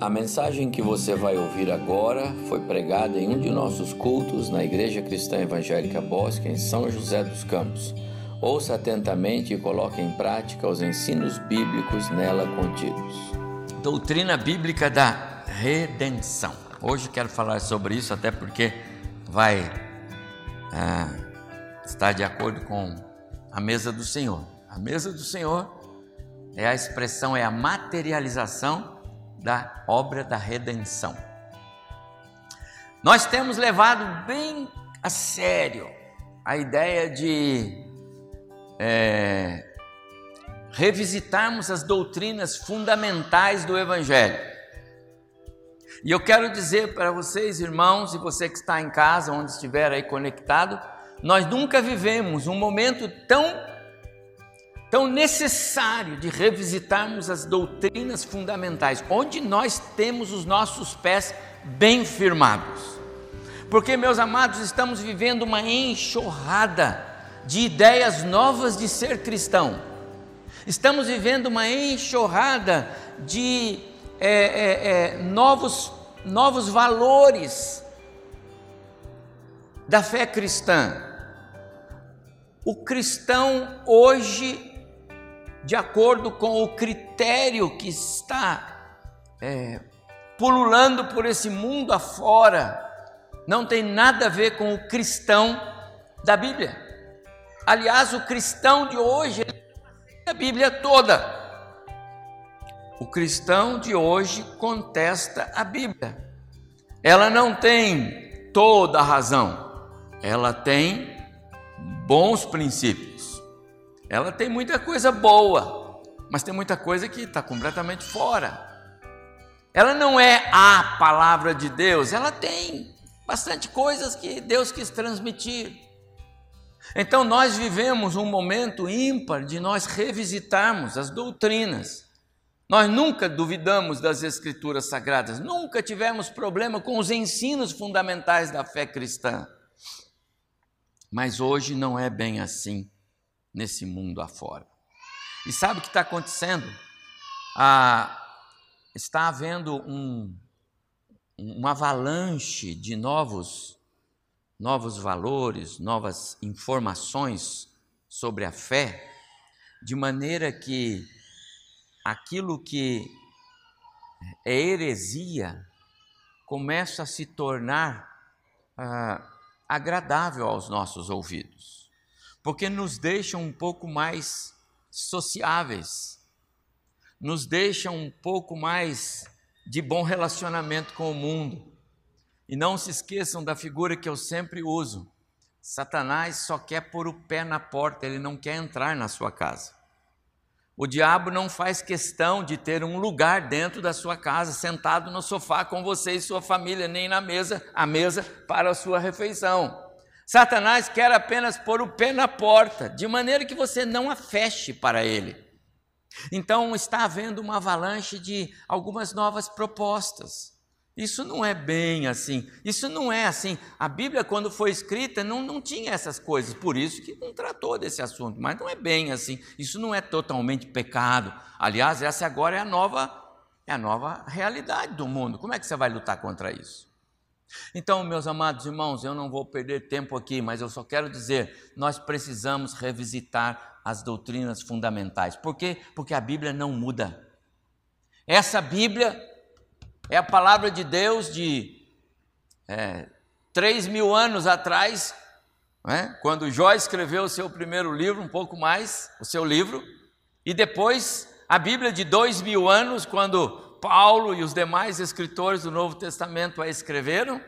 A mensagem que você vai ouvir agora foi pregada em um de nossos cultos na Igreja Cristã Evangélica Bosque, em São José dos Campos. Ouça atentamente e coloque em prática os ensinos bíblicos nela contidos. Doutrina bíblica da redenção. Hoje quero falar sobre isso, até porque vai ah, estar de acordo com a mesa do Senhor. A mesa do Senhor é a expressão, é a materialização da obra da redenção. Nós temos levado bem a sério a ideia de é, revisitarmos as doutrinas fundamentais do Evangelho. E eu quero dizer para vocês, irmãos, e você que está em casa, onde estiver aí conectado, nós nunca vivemos um momento tão tão necessário de revisitarmos as doutrinas fundamentais, onde nós temos os nossos pés bem firmados. Porque, meus amados, estamos vivendo uma enxurrada de ideias novas de ser cristão. Estamos vivendo uma enxurrada de é, é, é, novos, novos valores da fé cristã. O cristão hoje de acordo com o critério que está é, pululando por esse mundo afora, não tem nada a ver com o cristão da Bíblia. Aliás, o cristão de hoje é a Bíblia toda. O cristão de hoje contesta a Bíblia. Ela não tem toda a razão, ela tem bons princípios. Ela tem muita coisa boa, mas tem muita coisa que está completamente fora. Ela não é a palavra de Deus, ela tem bastante coisas que Deus quis transmitir. Então nós vivemos um momento ímpar de nós revisitarmos as doutrinas. Nós nunca duvidamos das escrituras sagradas, nunca tivemos problema com os ensinos fundamentais da fé cristã. Mas hoje não é bem assim nesse mundo afora. E sabe o que está acontecendo? Ah, está havendo um, uma avalanche de novos, novos valores, novas informações sobre a fé, de maneira que aquilo que é heresia começa a se tornar ah, agradável aos nossos ouvidos porque nos deixam um pouco mais sociáveis, nos deixam um pouco mais de bom relacionamento com o mundo. E não se esqueçam da figura que eu sempre uso. Satanás só quer pôr o pé na porta, ele não quer entrar na sua casa. O diabo não faz questão de ter um lugar dentro da sua casa, sentado no sofá com você e sua família, nem na mesa, a mesa para a sua refeição. Satanás quer apenas pôr o pé na porta, de maneira que você não a feche para ele. Então está havendo uma avalanche de algumas novas propostas. Isso não é bem assim. Isso não é assim. A Bíblia, quando foi escrita, não, não tinha essas coisas. Por isso que não tratou desse assunto. Mas não é bem assim. Isso não é totalmente pecado. Aliás, essa agora é a nova, é a nova realidade do mundo. Como é que você vai lutar contra isso? Então, meus amados irmãos, eu não vou perder tempo aqui, mas eu só quero dizer: nós precisamos revisitar as doutrinas fundamentais. Por quê? Porque a Bíblia não muda. Essa Bíblia é a palavra de Deus de é, três mil anos atrás, né? quando Jó escreveu o seu primeiro livro, um pouco mais, o seu livro, e depois a Bíblia de dois mil anos, quando Paulo e os demais escritores do Novo Testamento a escreveram,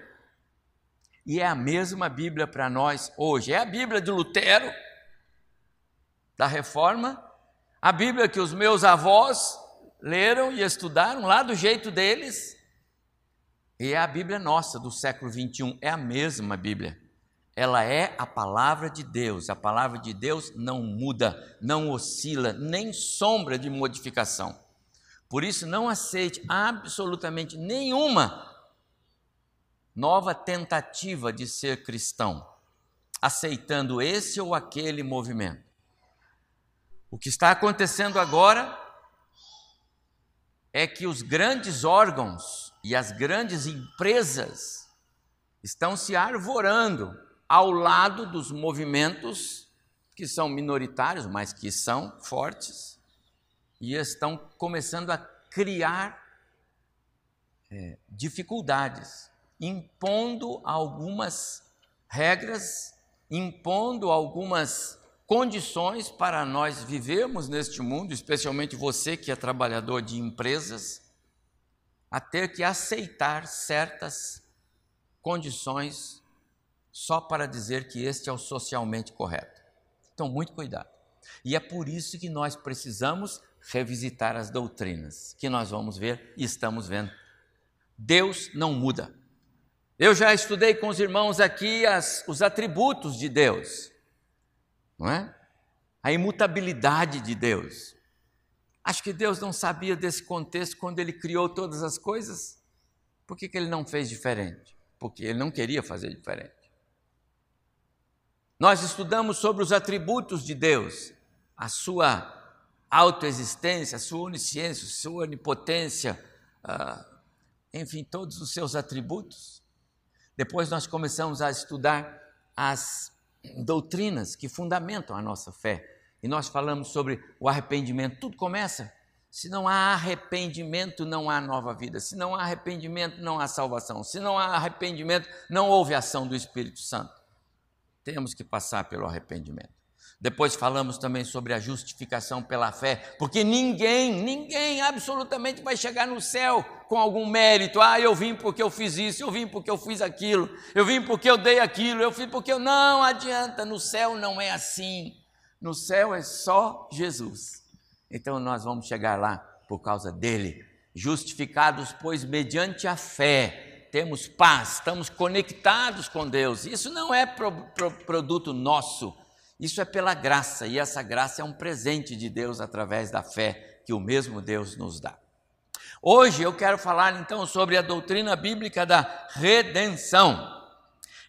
e é a mesma Bíblia para nós hoje. É a Bíblia de Lutero, da Reforma, a Bíblia que os meus avós leram e estudaram lá do jeito deles, e é a Bíblia nossa do século 21, é a mesma Bíblia. Ela é a palavra de Deus. A palavra de Deus não muda, não oscila, nem sombra de modificação. Por isso, não aceite absolutamente nenhuma nova tentativa de ser cristão, aceitando esse ou aquele movimento. O que está acontecendo agora é que os grandes órgãos e as grandes empresas estão se arvorando ao lado dos movimentos que são minoritários, mas que são fortes, e estão começando a criar é, dificuldades, impondo algumas regras, impondo algumas condições para nós vivermos neste mundo, especialmente você que é trabalhador de empresas, a ter que aceitar certas condições só para dizer que este é o socialmente correto. Então, muito cuidado. E é por isso que nós precisamos revisitar as doutrinas, que nós vamos ver e estamos vendo. Deus não muda. Eu já estudei com os irmãos aqui as, os atributos de Deus não é? A imutabilidade de Deus. Acho que Deus não sabia desse contexto quando ele criou todas as coisas. Por que, que ele não fez diferente? Porque ele não queria fazer diferente. Nós estudamos sobre os atributos de Deus, a sua autoexistência, sua onisciência, sua onipotência, uh, enfim, todos os seus atributos. Depois nós começamos a estudar as doutrinas que fundamentam a nossa fé. E nós falamos sobre o arrependimento. Tudo começa. Se não há arrependimento, não há nova vida. Se não há arrependimento, não há salvação. Se não há arrependimento, não houve ação do Espírito Santo. Temos que passar pelo arrependimento. Depois falamos também sobre a justificação pela fé, porque ninguém, ninguém absolutamente vai chegar no céu com algum mérito. Ah, eu vim porque eu fiz isso, eu vim porque eu fiz aquilo, eu vim porque eu dei aquilo, eu vim porque eu. Não adianta, no céu não é assim. No céu é só Jesus. Então nós vamos chegar lá por causa dele. Justificados, pois, mediante a fé, temos paz, estamos conectados com Deus. Isso não é pro, pro, produto nosso isso é pela graça, e essa graça é um presente de Deus através da fé que o mesmo Deus nos dá. Hoje eu quero falar então sobre a doutrina bíblica da redenção.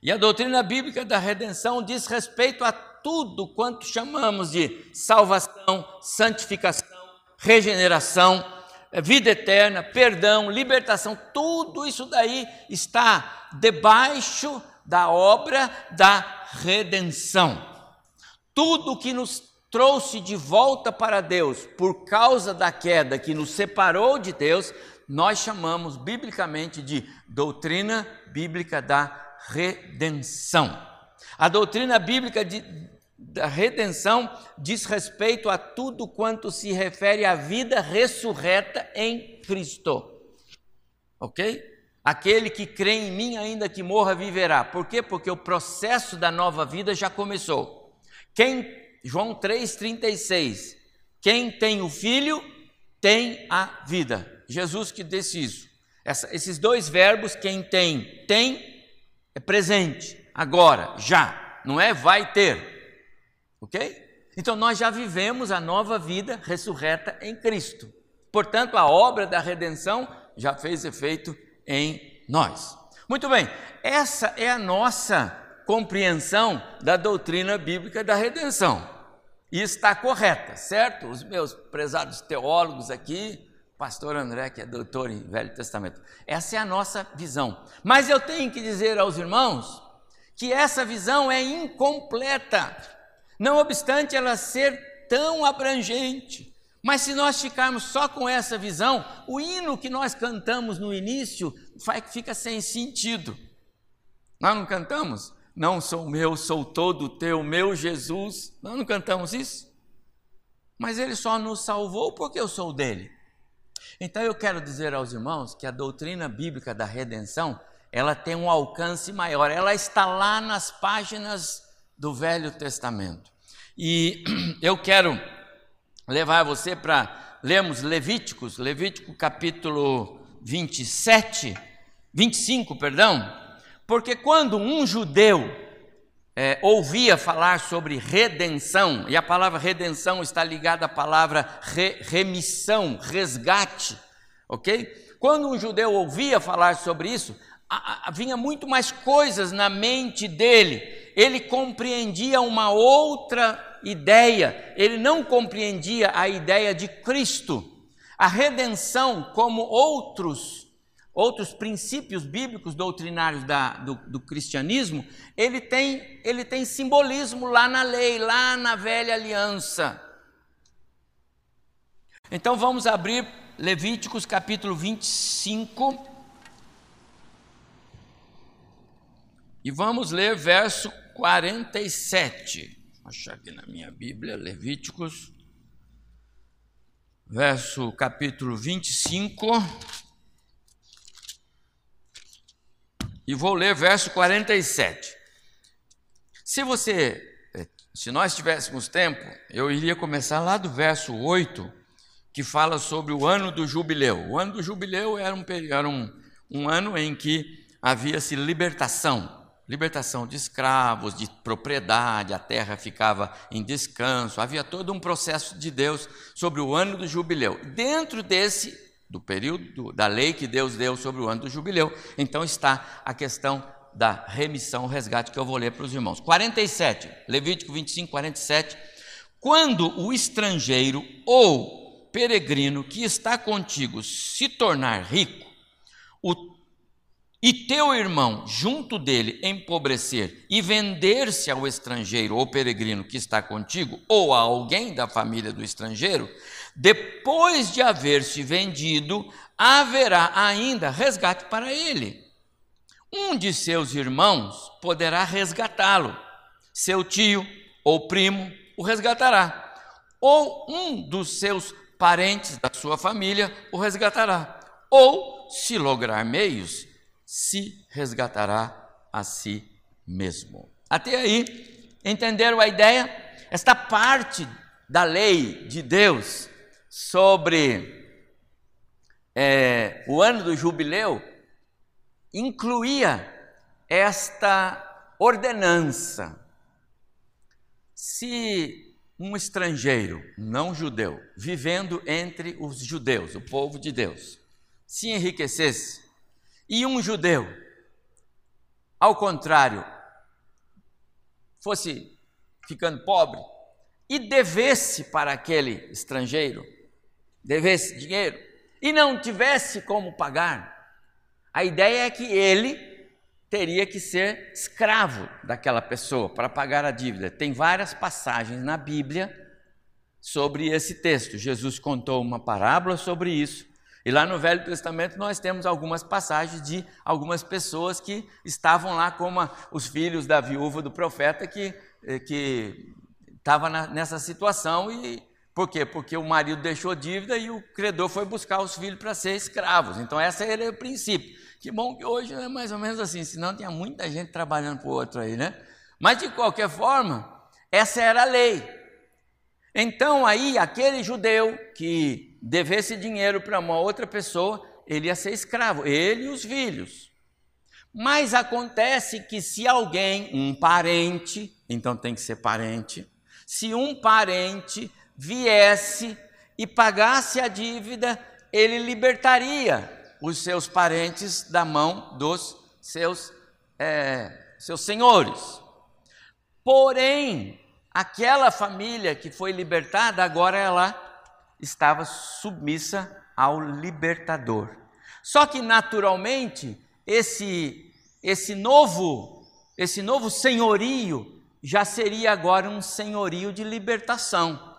E a doutrina bíblica da redenção diz respeito a tudo quanto chamamos de salvação, santificação, regeneração, vida eterna, perdão, libertação, tudo isso daí está debaixo da obra da redenção tudo que nos trouxe de volta para Deus por causa da queda que nos separou de Deus, nós chamamos biblicamente de doutrina bíblica da redenção. A doutrina bíblica de, da redenção diz respeito a tudo quanto se refere à vida ressurreta em Cristo. Ok? Aquele que crê em mim, ainda que morra, viverá. Por quê? Porque o processo da nova vida já começou. Quem, João 3,36, quem tem o filho tem a vida. Jesus que disse isso. Essa, esses dois verbos, quem tem, tem, é presente, agora, já, não é vai ter. Ok? Então nós já vivemos a nova vida ressurreta em Cristo. Portanto, a obra da redenção já fez efeito em nós. Muito bem, essa é a nossa compreensão da doutrina bíblica da redenção. E está correta, certo? Os meus prezados teólogos aqui, pastor André, que é doutor em Velho Testamento. Essa é a nossa visão. Mas eu tenho que dizer aos irmãos que essa visão é incompleta, não obstante ela ser tão abrangente. Mas se nós ficarmos só com essa visão, o hino que nós cantamos no início fica sem sentido. Nós não cantamos? Não sou meu, sou todo teu, meu Jesus. Nós não cantamos isso? Mas ele só nos salvou porque eu sou dele. Então eu quero dizer aos irmãos que a doutrina bíblica da redenção, ela tem um alcance maior. Ela está lá nas páginas do Velho Testamento. E eu quero levar você para lermos Levíticos, Levítico capítulo 27, 25, perdão, porque quando um judeu é, ouvia falar sobre redenção, e a palavra redenção está ligada à palavra re, remissão, resgate, ok? Quando um judeu ouvia falar sobre isso, vinha muito mais coisas na mente dele, ele compreendia uma outra ideia, ele não compreendia a ideia de Cristo. A redenção, como outros outros princípios bíblicos doutrinários da, do, do, cristianismo, ele tem, ele tem simbolismo lá na lei, lá na velha aliança. Então vamos abrir Levíticos capítulo 25. E vamos ler verso 47. Vou achar aqui na minha Bíblia, Levíticos, verso capítulo 25. E vou ler verso 47. Se você, eh, se nós tivéssemos tempo, eu iria começar lá do verso 8, que fala sobre o ano do jubileu. O ano do jubileu era um, era um, um ano em que havia-se libertação, libertação de escravos, de propriedade, a terra ficava em descanso, havia todo um processo de Deus sobre o ano do jubileu. Dentro desse do período da lei que Deus deu sobre o ano do jubileu. Então está a questão da remissão, resgate que eu vou ler para os irmãos. 47, Levítico 25, 47. Quando o estrangeiro ou peregrino que está contigo se tornar rico, o e teu irmão junto dele empobrecer e vender-se ao estrangeiro ou peregrino que está contigo, ou a alguém da família do estrangeiro, depois de haver se vendido, haverá ainda resgate para ele. Um de seus irmãos poderá resgatá-lo, seu tio ou primo o resgatará, ou um dos seus parentes da sua família o resgatará, ou, se lograr meios, se resgatará a si mesmo. Até aí, entenderam a ideia? Esta parte da lei de Deus sobre é, o ano do jubileu incluía esta ordenança. Se um estrangeiro, não judeu, vivendo entre os judeus, o povo de Deus, se enriquecesse, e um judeu, ao contrário, fosse ficando pobre e devesse para aquele estrangeiro, devesse dinheiro e não tivesse como pagar, a ideia é que ele teria que ser escravo daquela pessoa para pagar a dívida. Tem várias passagens na Bíblia sobre esse texto. Jesus contou uma parábola sobre isso. E lá no Velho Testamento nós temos algumas passagens de algumas pessoas que estavam lá, como os filhos da viúva do profeta, que, eh, que estava nessa situação e por quê? Porque o marido deixou dívida e o credor foi buscar os filhos para ser escravos. Então, esse era o princípio. Que bom que hoje é mais ou menos assim, senão tinha muita gente trabalhando para o outro aí, né? Mas, de qualquer forma, essa era a lei. Então, aí, aquele judeu que devesse dinheiro para uma outra pessoa, ele ia ser escravo, ele e os filhos. Mas acontece que se alguém, um parente, então tem que ser parente, se um parente viesse e pagasse a dívida, ele libertaria os seus parentes da mão dos seus, é, seus senhores. Porém, aquela família que foi libertada, agora ela estava submissa ao libertador. Só que naturalmente esse esse novo esse novo senhorio já seria agora um senhorio de libertação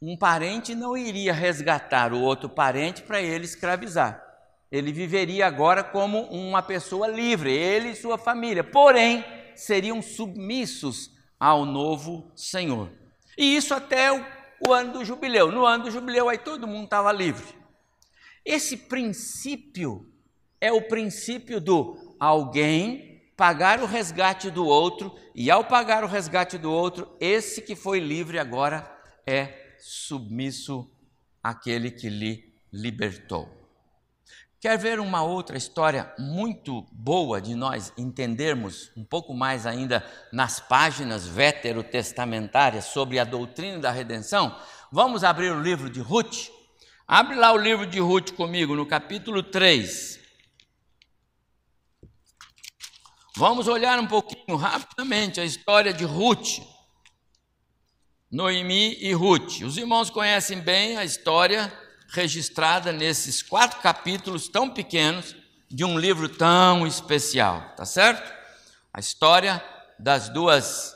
um parente não iria resgatar o outro parente para ele escravizar. Ele viveria agora como uma pessoa livre, ele e sua família. Porém, seriam submissos ao novo Senhor. E isso até o, o ano do jubileu. No ano do jubileu, aí todo mundo estava livre. Esse princípio é o princípio do alguém pagar o resgate do outro, e ao pagar o resgate do outro, esse que foi livre agora é submisso àquele que lhe libertou. Quer ver uma outra história muito boa de nós entendermos um pouco mais ainda nas páginas veterotestamentárias sobre a doutrina da redenção? Vamos abrir o livro de Ruth. Abre lá o livro de Ruth comigo, no capítulo 3. Vamos olhar um pouquinho rapidamente a história de Ruth. Noemi e Ruth. Os irmãos conhecem bem a história registrada nesses quatro capítulos tão pequenos de um livro tão especial, tá certo? A história das duas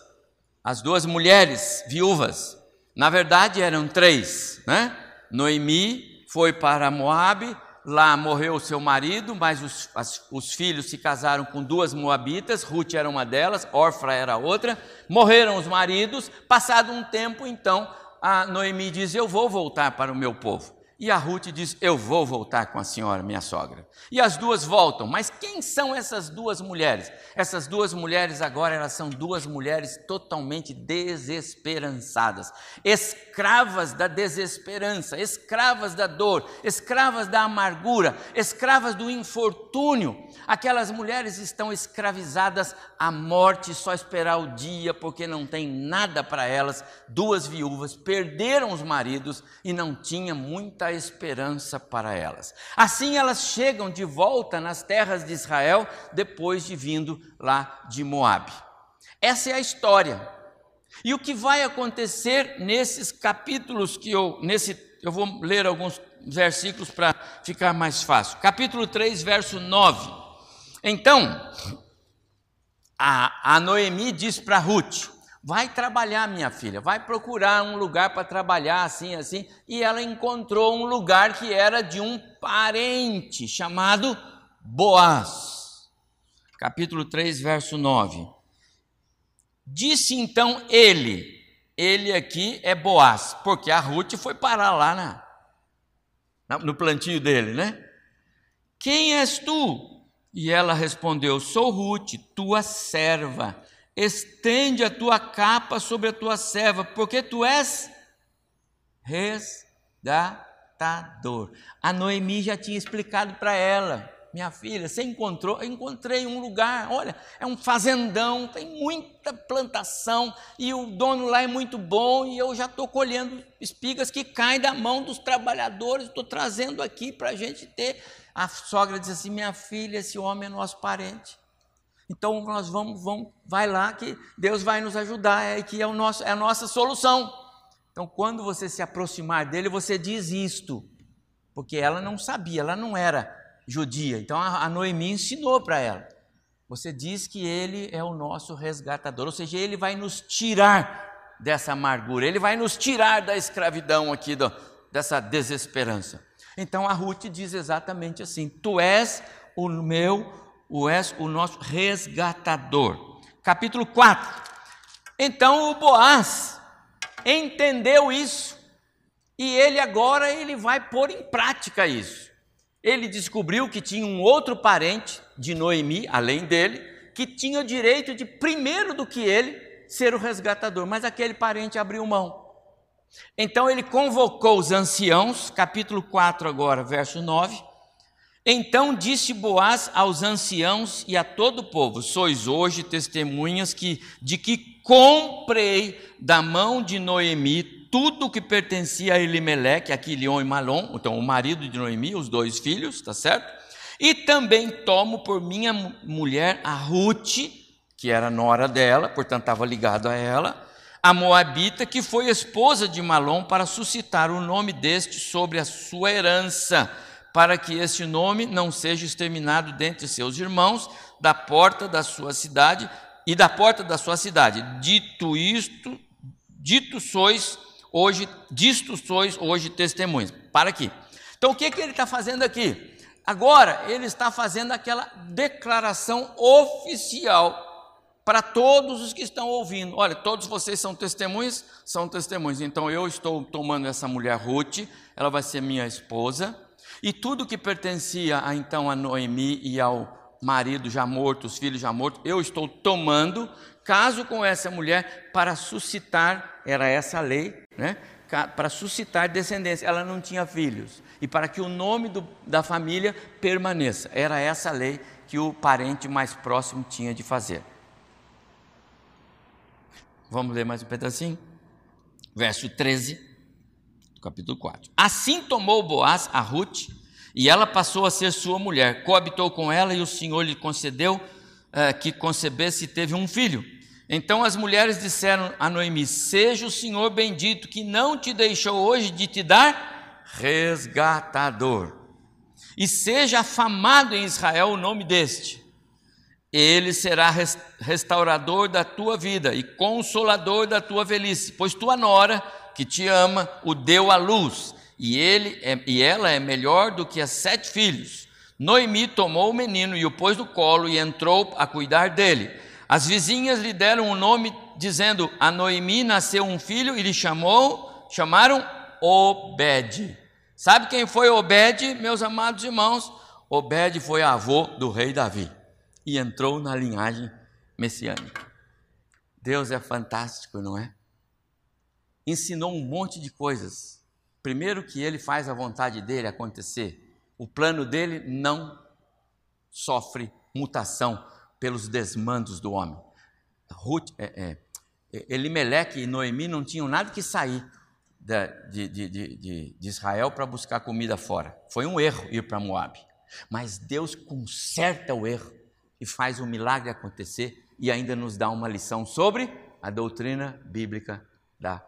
as duas mulheres viúvas. Na verdade eram três, né? Noemi foi para Moabe, lá morreu o seu marido, mas os, as, os filhos se casaram com duas moabitas, Ruth era uma delas, Orfra era outra, morreram os maridos, passado um tempo, então, a Noemi diz, eu vou voltar para o meu povo. E a Ruth diz: Eu vou voltar com a senhora, minha sogra. E as duas voltam. Mas quem são essas duas mulheres? Essas duas mulheres agora elas são duas mulheres totalmente desesperançadas, escravas da desesperança, escravas da dor, escravas da amargura, escravas do infortúnio. Aquelas mulheres estão escravizadas à morte, só esperar o dia, porque não tem nada para elas. Duas viúvas perderam os maridos e não tinha muita esperança para elas. Assim elas chegam de volta nas terras de Israel depois de vindo lá de Moabe. Essa é a história. E o que vai acontecer nesses capítulos que eu nesse eu vou ler alguns versículos para ficar mais fácil. Capítulo 3, verso 9. Então, a, a Noemi diz para Ruth: Vai trabalhar, minha filha, vai procurar um lugar para trabalhar assim, assim. E ela encontrou um lugar que era de um parente chamado Boaz. Capítulo 3, verso 9. Disse então ele, ele aqui é Boaz, porque a Ruth foi parar lá na, no plantio dele, né? Quem és tu? E ela respondeu: Sou Ruth, tua serva estende a tua capa sobre a tua serva, porque tu és resgatador. A Noemi já tinha explicado para ela, minha filha, você encontrou? Eu encontrei um lugar, olha, é um fazendão, tem muita plantação e o dono lá é muito bom e eu já estou colhendo espigas que caem da mão dos trabalhadores, estou trazendo aqui para a gente ter. A sogra diz assim: minha filha, esse homem é nosso parente. Então nós vamos, vamos, vai lá que Deus vai nos ajudar, é que é, o nosso, é a nossa solução. Então, quando você se aproximar dele, você diz isto, porque ela não sabia, ela não era judia. Então a, a Noemi ensinou para ela. Você diz que ele é o nosso resgatador, ou seja, ele vai nos tirar dessa amargura, ele vai nos tirar da escravidão aqui, do, dessa desesperança. Então a Ruth diz exatamente assim: Tu és o meu o és o nosso resgatador. Capítulo 4. Então o Boaz entendeu isso e ele agora ele vai pôr em prática isso. Ele descobriu que tinha um outro parente de Noemi, além dele, que tinha o direito de primeiro do que ele ser o resgatador, mas aquele parente abriu mão. Então ele convocou os anciãos, capítulo 4 agora, verso 9, então disse Boaz aos anciãos e a todo o povo: Sois hoje testemunhas que, de que comprei da mão de Noemi tudo o que pertencia a Elimeleque, a Quilion e Malom, então o marido de Noemi, os dois filhos, tá certo? E também tomo por minha mulher a Ruth, que era nora dela, portanto estava ligado a ela, a Moabita, que foi esposa de Malom, para suscitar o nome deste sobre a sua herança para que este nome não seja exterminado dentre seus irmãos, da porta da sua cidade e da porta da sua cidade. Dito isto, dito sois hoje, disto sois hoje testemunhas. Para aqui. Então o que, que ele está fazendo aqui? Agora ele está fazendo aquela declaração oficial para todos os que estão ouvindo. Olha, todos vocês são testemunhas? São testemunhas. Então eu estou tomando essa mulher Ruth, ela vai ser minha esposa e tudo que pertencia a, então a Noemi e ao marido já morto, os filhos já mortos, eu estou tomando caso com essa mulher para suscitar, era essa a lei, né? para suscitar descendência. Ela não tinha filhos. E para que o nome do, da família permaneça. Era essa a lei que o parente mais próximo tinha de fazer. Vamos ler mais um pedacinho? Verso 13 capítulo 4. Assim tomou Boaz a Ruth, e ela passou a ser sua mulher. Coabitou com ela, e o Senhor lhe concedeu uh, que concebesse e teve um filho. Então as mulheres disseram a Noemi: Seja o Senhor bendito, que não te deixou hoje de te dar resgatador, e seja afamado em Israel o nome deste. Ele será restaurador da tua vida e consolador da tua velhice, pois tua nora, que te ama, o deu à luz, e, ele é, e ela é melhor do que as sete filhos. Noemi tomou o menino e o pôs no colo e entrou a cuidar dele. As vizinhas lhe deram um nome, dizendo: A Noemi nasceu um filho e lhe chamou, chamaram Obed. Sabe quem foi Obed, meus amados irmãos? Obed foi avô do rei Davi e entrou na linhagem messiânica. Deus é fantástico, não é? Ensinou um monte de coisas. Primeiro, que ele faz a vontade dele acontecer. O plano dele não sofre mutação pelos desmandos do homem. Ruth, é, é, e Noemi não tinham nada que sair de, de, de, de Israel para buscar comida fora. Foi um erro ir para Moab. Mas Deus conserta o erro e faz o milagre acontecer e ainda nos dá uma lição sobre a doutrina bíblica da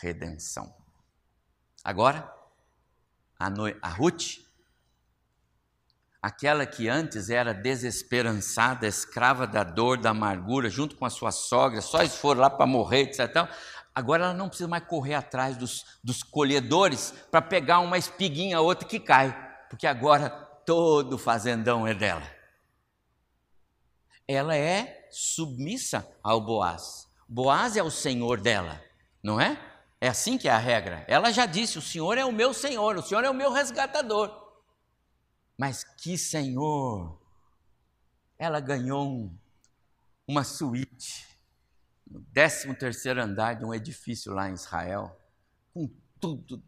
redenção. Agora, a, no... a Ruth aquela que antes era desesperançada, escrava da dor, da amargura, junto com a sua sogra, só eles foram lá para morrer, etc. Agora ela não precisa mais correr atrás dos, dos colhedores para pegar uma espiguinha, outra que cai, porque agora todo o fazendão é dela. Ela é submissa ao Boaz. Boaz é o senhor dela, não é? É assim que é a regra. Ela já disse: o senhor é o meu senhor, o senhor é o meu resgatador. Mas que Senhor! Ela ganhou um, uma suíte no 13 terceiro andar de um edifício lá em Israel, com tudo.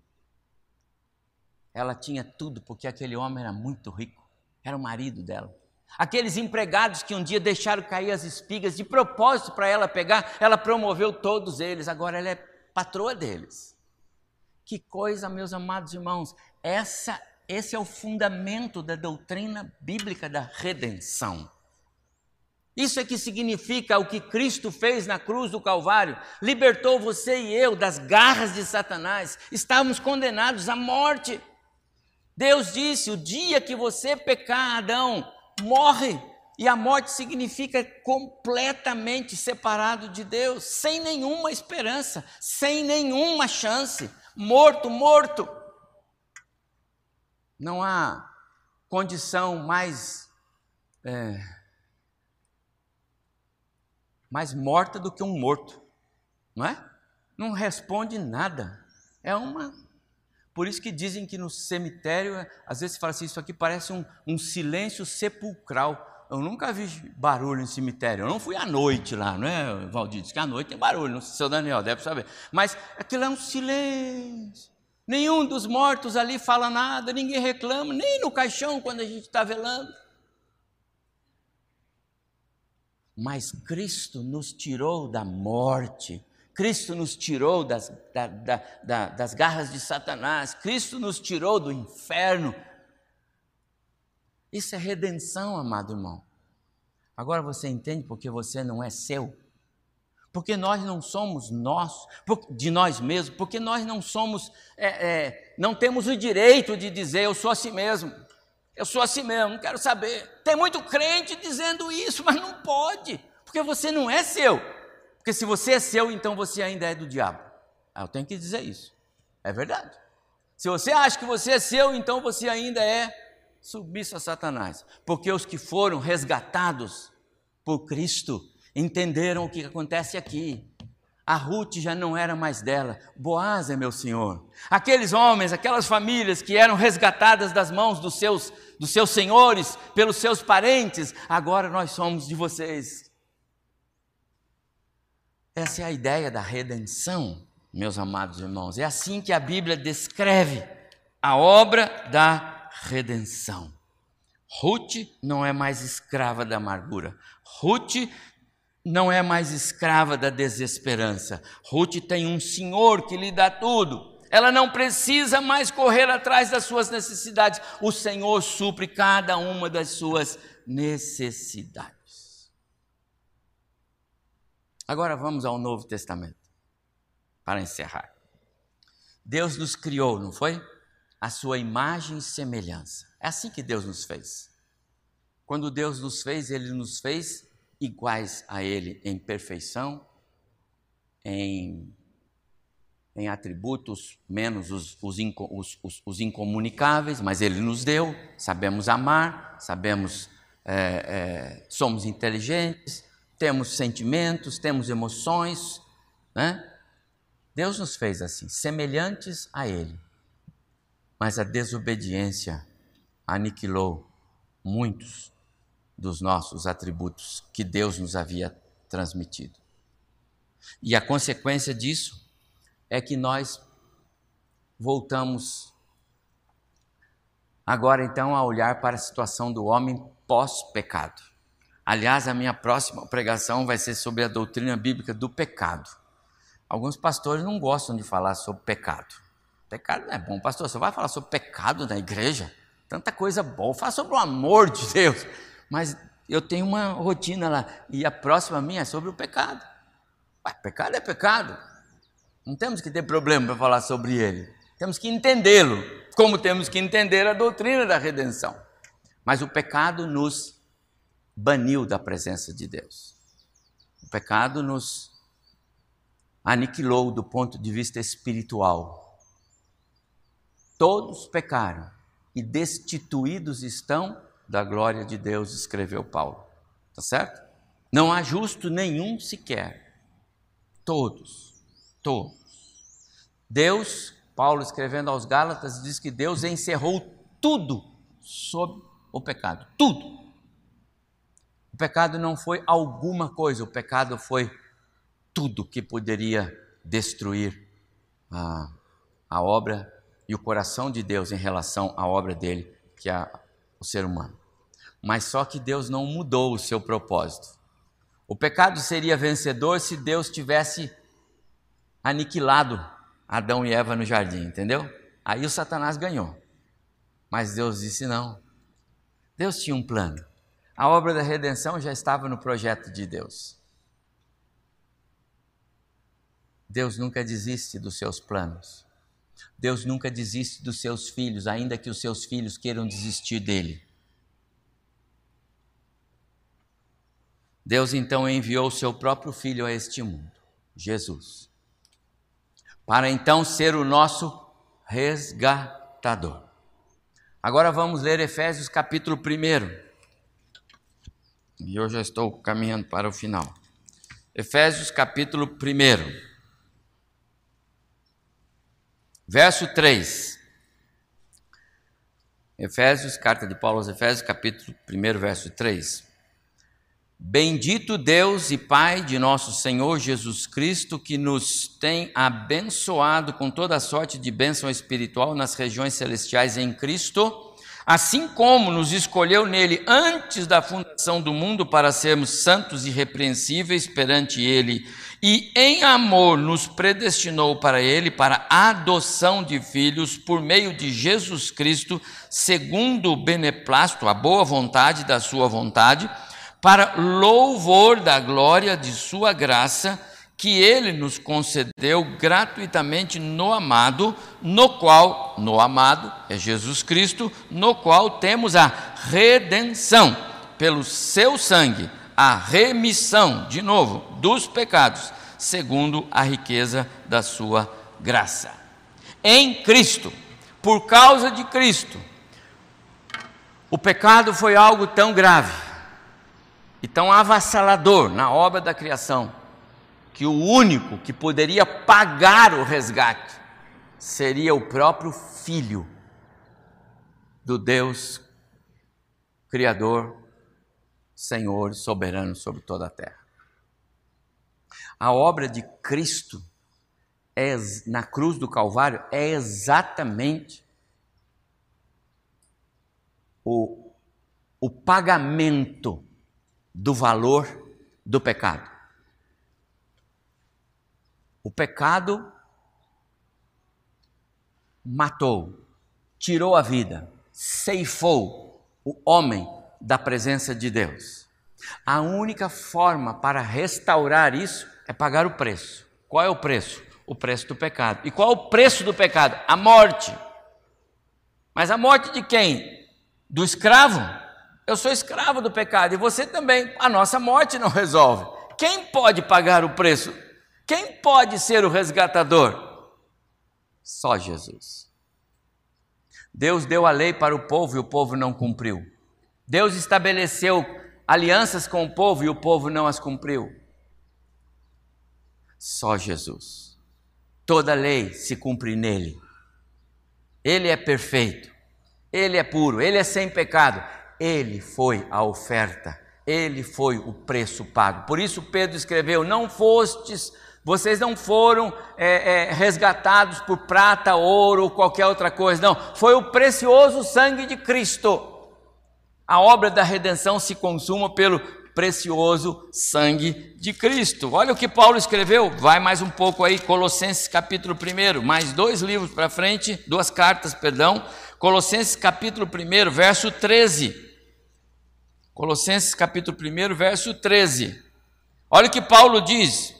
Ela tinha tudo, porque aquele homem era muito rico, era o marido dela. Aqueles empregados que um dia deixaram cair as espigas de propósito para ela pegar, ela promoveu todos eles, agora ela é patroa deles. Que coisa, meus amados irmãos, essa esse é o fundamento da doutrina bíblica da redenção. Isso é que significa o que Cristo fez na cruz do Calvário. Libertou você e eu das garras de Satanás. Estávamos condenados à morte. Deus disse: o dia que você pecar, Adão, morre. E a morte significa completamente separado de Deus, sem nenhuma esperança, sem nenhuma chance. Morto, morto. Não há condição mais, é, mais morta do que um morto, não é? Não responde nada. É uma. Por isso que dizem que no cemitério, às vezes fala assim, isso aqui parece um, um silêncio sepulcral. Eu nunca vi barulho em cemitério. Eu não fui à noite lá, não é, Valdir? Diz que à noite tem barulho, não sei, seu Daniel deve saber. Mas aquilo é um silêncio. Nenhum dos mortos ali fala nada, ninguém reclama, nem no caixão quando a gente está velando. Mas Cristo nos tirou da morte, Cristo nos tirou das, da, da, da, das garras de Satanás, Cristo nos tirou do inferno. Isso é redenção, amado irmão. Agora você entende porque você não é seu porque nós não somos nós, de nós mesmos, porque nós não somos, é, é, não temos o direito de dizer eu sou assim mesmo, eu sou assim mesmo, não quero saber. Tem muito crente dizendo isso, mas não pode, porque você não é seu. Porque se você é seu, então você ainda é do diabo. Ah, eu tenho que dizer isso, é verdade. Se você acha que você é seu, então você ainda é submisso a Satanás, porque os que foram resgatados por Cristo, entenderam o que acontece aqui. A Ruth já não era mais dela, Boaz é meu senhor. Aqueles homens, aquelas famílias que eram resgatadas das mãos dos seus, dos seus senhores, pelos seus parentes, agora nós somos de vocês. Essa é a ideia da redenção, meus amados irmãos. É assim que a Bíblia descreve a obra da redenção. Ruth não é mais escrava da amargura. Ruth não é mais escrava da desesperança. Ruth tem um senhor que lhe dá tudo. Ela não precisa mais correr atrás das suas necessidades. O Senhor supre cada uma das suas necessidades. Agora vamos ao Novo Testamento, para encerrar. Deus nos criou, não foi? A sua imagem e semelhança. É assim que Deus nos fez. Quando Deus nos fez, Ele nos fez iguais a Ele em perfeição, em, em atributos, menos os, os, os, os, incomunicáveis, mas Ele nos deu. Sabemos amar, sabemos, é, é, somos inteligentes, temos sentimentos, temos emoções, né? Deus nos fez assim, semelhantes a Ele. Mas a desobediência aniquilou muitos dos nossos atributos que Deus nos havia transmitido. E a consequência disso é que nós voltamos agora então a olhar para a situação do homem pós-pecado. Aliás, a minha próxima pregação vai ser sobre a doutrina bíblica do pecado. Alguns pastores não gostam de falar sobre pecado. Pecado não é bom. Pastor, você vai falar sobre pecado na igreja? Tanta coisa boa. Fala sobre o amor de Deus. Mas eu tenho uma rotina lá. E a próxima minha é sobre o pecado. Ué, pecado é pecado. Não temos que ter problema para falar sobre ele. Temos que entendê-lo. Como temos que entender a doutrina da redenção. Mas o pecado nos baniu da presença de Deus. O pecado nos aniquilou do ponto de vista espiritual. Todos pecaram e destituídos estão da glória de Deus, escreveu Paulo. Tá certo? Não há justo nenhum sequer. Todos, todos. Deus, Paulo escrevendo aos Gálatas, diz que Deus encerrou tudo sob o pecado. Tudo pecado não foi alguma coisa, o pecado foi tudo que poderia destruir a, a obra e o coração de Deus em relação à obra dele, que é o ser humano. Mas só que Deus não mudou o seu propósito. O pecado seria vencedor se Deus tivesse aniquilado Adão e Eva no jardim, entendeu? Aí o Satanás ganhou. Mas Deus disse não. Deus tinha um plano. A obra da redenção já estava no projeto de Deus. Deus nunca desiste dos seus planos. Deus nunca desiste dos seus filhos, ainda que os seus filhos queiram desistir dele. Deus então enviou o seu próprio filho a este mundo, Jesus, para então ser o nosso resgatador. Agora vamos ler Efésios capítulo 1. E eu já estou caminhando para o final. Efésios capítulo 1. Verso 3. Efésios, carta de Paulo aos Efésios, capítulo 1, verso 3. Bendito Deus e Pai de nosso Senhor Jesus Cristo, que nos tem abençoado com toda sorte de bênção espiritual nas regiões celestiais em Cristo assim como nos escolheu nele antes da fundação do mundo para sermos santos e repreensíveis perante ele, e em amor nos predestinou para ele para a adoção de filhos por meio de Jesus Cristo, segundo o beneplácito, a boa vontade da sua vontade, para louvor da glória de sua graça, que ele nos concedeu gratuitamente no amado, no qual, no amado, é Jesus Cristo, no qual temos a redenção pelo seu sangue, a remissão, de novo, dos pecados, segundo a riqueza da sua graça. Em Cristo, por causa de Cristo, o pecado foi algo tão grave e tão avassalador na obra da criação que o único que poderia pagar o resgate seria o próprio Filho do Deus Criador, Senhor, soberano sobre toda a terra. A obra de Cristo é, na cruz do Calvário é exatamente o, o pagamento do valor do pecado. O pecado matou, tirou a vida, ceifou o homem da presença de Deus. A única forma para restaurar isso é pagar o preço. Qual é o preço? O preço do pecado. E qual é o preço do pecado? A morte. Mas a morte de quem? Do escravo? Eu sou escravo do pecado e você também. A nossa morte não resolve. Quem pode pagar o preço? Quem pode ser o resgatador? Só Jesus. Deus deu a lei para o povo e o povo não cumpriu. Deus estabeleceu alianças com o povo e o povo não as cumpriu. Só Jesus. Toda lei se cumpre nele. Ele é perfeito, ele é puro, ele é sem pecado. Ele foi a oferta, ele foi o preço pago. Por isso Pedro escreveu: Não fostes, vocês não foram é, é, resgatados por prata, ouro ou qualquer outra coisa, não. Foi o precioso sangue de Cristo. A obra da redenção se consuma pelo precioso sangue de Cristo. Olha o que Paulo escreveu, vai mais um pouco aí, Colossenses capítulo 1, mais dois livros para frente, duas cartas, perdão. Colossenses capítulo 1, verso 13. Colossenses capítulo 1, verso 13. Olha o que Paulo diz.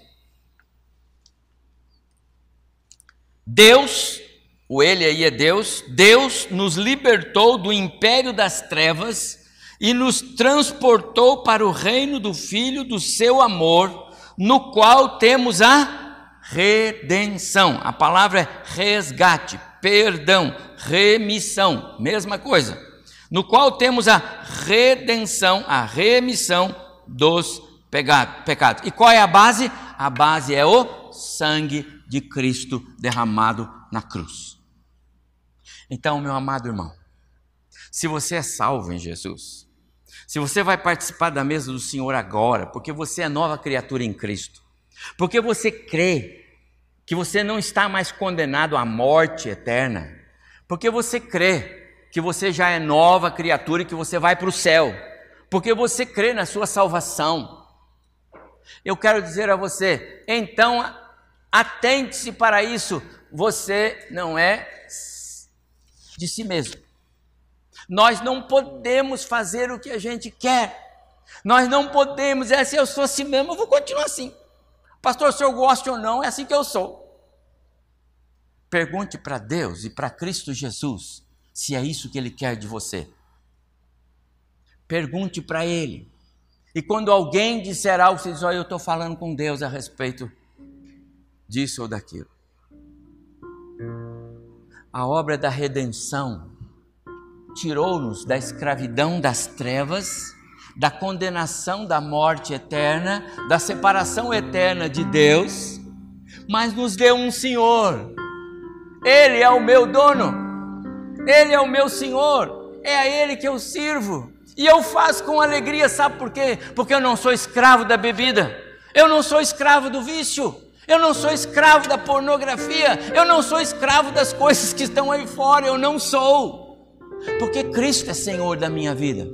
Deus, o ele aí é Deus, Deus nos libertou do império das trevas e nos transportou para o reino do Filho do seu amor, no qual temos a redenção. A palavra é resgate, perdão, remissão, mesma coisa no qual temos a redenção, a remissão dos pecados. E qual é a base? A base é o sangue de Cristo derramado na cruz. Então, meu amado irmão, se você é salvo em Jesus, se você vai participar da mesa do Senhor agora, porque você é nova criatura em Cristo, porque você crê que você não está mais condenado à morte eterna, porque você crê que você já é nova criatura e que você vai para o céu, porque você crê na sua salvação. Eu quero dizer a você, então atente-se para isso, você não é de si mesmo. Nós não podemos fazer o que a gente quer. Nós não podemos, é se eu sou assim mesmo, eu vou continuar assim. Pastor, se eu gosto ou não, é assim que eu sou. Pergunte para Deus e para Cristo Jesus se é isso que ele quer de você. Pergunte para ele. E quando alguém disser algo, você diz: Olha, eu estou falando com Deus a respeito disso ou daquilo. A obra da redenção tirou-nos da escravidão das trevas, da condenação da morte eterna, da separação eterna de Deus, mas nos deu um Senhor. Ele é o meu dono. Ele é o meu Senhor, é a Ele que eu sirvo. E eu faço com alegria, sabe por quê? Porque eu não sou escravo da bebida, eu não sou escravo do vício, eu não sou escravo da pornografia, eu não sou escravo das coisas que estão aí fora, eu não sou, porque Cristo é Senhor da minha vida.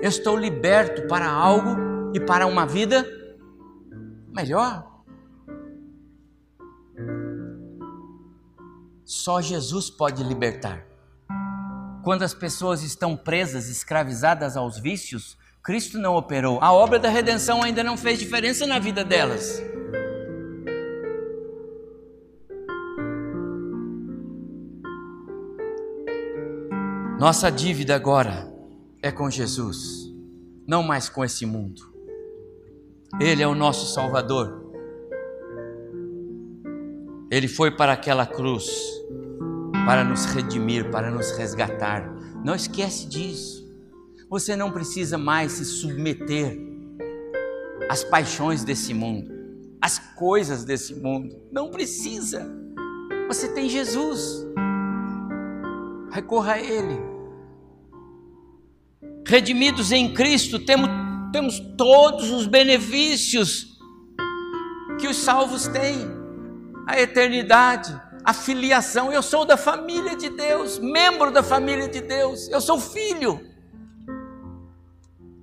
Eu estou liberto para algo e para uma vida melhor. Só Jesus pode libertar. Quando as pessoas estão presas, escravizadas aos vícios, Cristo não operou. A obra da redenção ainda não fez diferença na vida delas. Nossa dívida agora é com Jesus, não mais com esse mundo. Ele é o nosso Salvador. Ele foi para aquela cruz para nos redimir, para nos resgatar. Não esquece disso. Você não precisa mais se submeter às paixões desse mundo, às coisas desse mundo. Não precisa. Você tem Jesus. Recorra a Ele. Redimidos em Cristo, temos, temos todos os benefícios que os salvos têm a eternidade, a filiação. Eu sou da família de Deus, membro da família de Deus. Eu sou filho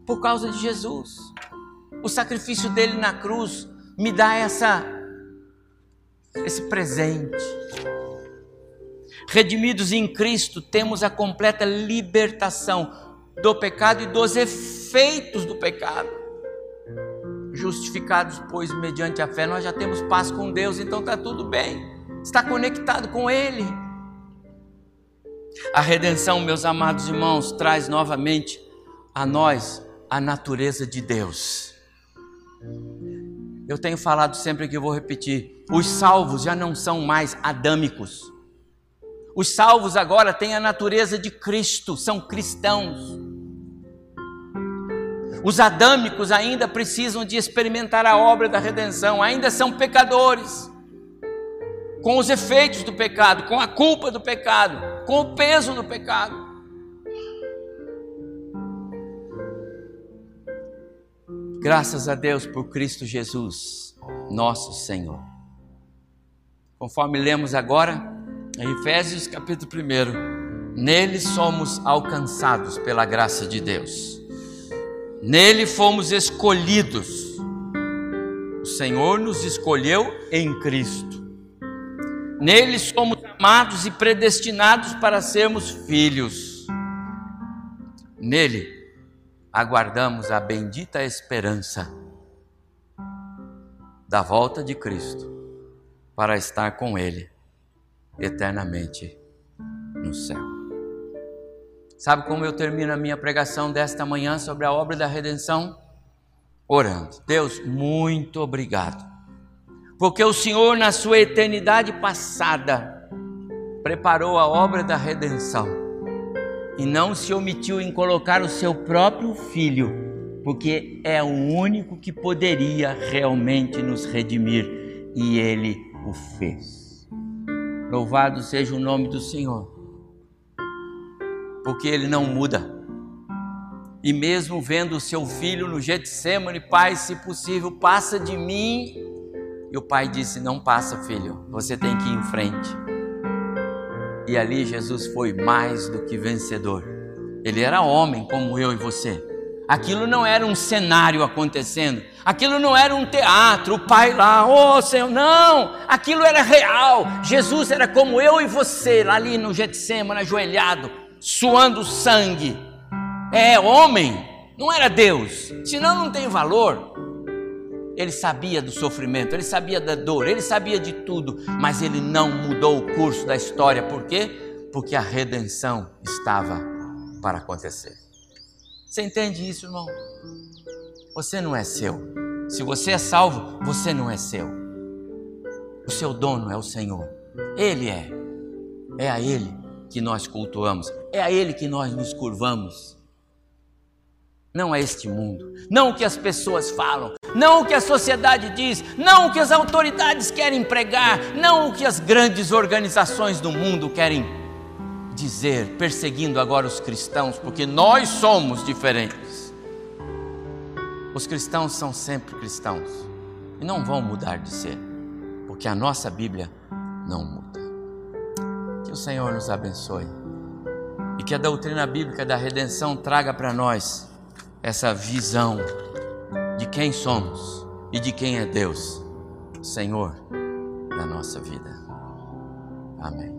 por causa de Jesus. O sacrifício dele na cruz me dá essa esse presente. Redimidos em Cristo, temos a completa libertação do pecado e dos efeitos do pecado. justificados, pois mediante a fé nós já temos paz com Deus, então está tudo bem, está conectado com Ele. A redenção, meus amados irmãos, traz novamente a nós a natureza de Deus. Eu tenho falado sempre que eu vou repetir: os salvos já não são mais adâmicos. Os salvos agora têm a natureza de Cristo, são cristãos. Os adâmicos ainda precisam de experimentar a obra da redenção, ainda são pecadores, com os efeitos do pecado, com a culpa do pecado, com o peso do pecado. Graças a Deus por Cristo Jesus, nosso Senhor. Conforme lemos agora, em Efésios capítulo 1, nele somos alcançados pela graça de Deus. Nele fomos escolhidos. O Senhor nos escolheu em Cristo. Nele somos amados e predestinados para sermos filhos. Nele aguardamos a bendita esperança da volta de Cristo para estar com Ele eternamente no céu. Sabe como eu termino a minha pregação desta manhã sobre a obra da redenção? Orando. Deus, muito obrigado. Porque o Senhor, na sua eternidade passada, preparou a obra da redenção e não se omitiu em colocar o seu próprio filho, porque é o único que poderia realmente nos redimir e ele o fez. Louvado seja o nome do Senhor, porque ele não muda. E mesmo vendo o seu filho no Getsemane, pai, se possível, passa de mim. E o pai disse: Não passa, filho, você tem que ir em frente. E ali Jesus foi mais do que vencedor. Ele era homem como eu e você. Aquilo não era um cenário acontecendo, aquilo não era um teatro, o pai lá, oh Senhor, não, aquilo era real. Jesus era como eu e você, lá ali no Getsemane, ajoelhado, suando sangue. É homem, não era Deus, senão não tem valor. Ele sabia do sofrimento, ele sabia da dor, ele sabia de tudo, mas ele não mudou o curso da história. Por quê? Porque a redenção estava para acontecer. Você entende isso, irmão? Você não é seu. Se você é salvo, você não é seu. O seu dono é o Senhor. Ele é. É a Ele que nós cultuamos. É a Ele que nós nos curvamos não é este mundo, não o que as pessoas falam, não o que a sociedade diz, não o que as autoridades querem pregar, não o que as grandes organizações do mundo querem dizer, perseguindo agora os cristãos, porque nós somos diferentes. Os cristãos são sempre cristãos e não vão mudar de ser, porque a nossa Bíblia não muda. Que o Senhor nos abençoe e que a doutrina bíblica da redenção traga para nós essa visão de quem somos e de quem é Deus, Senhor da nossa vida. Amém.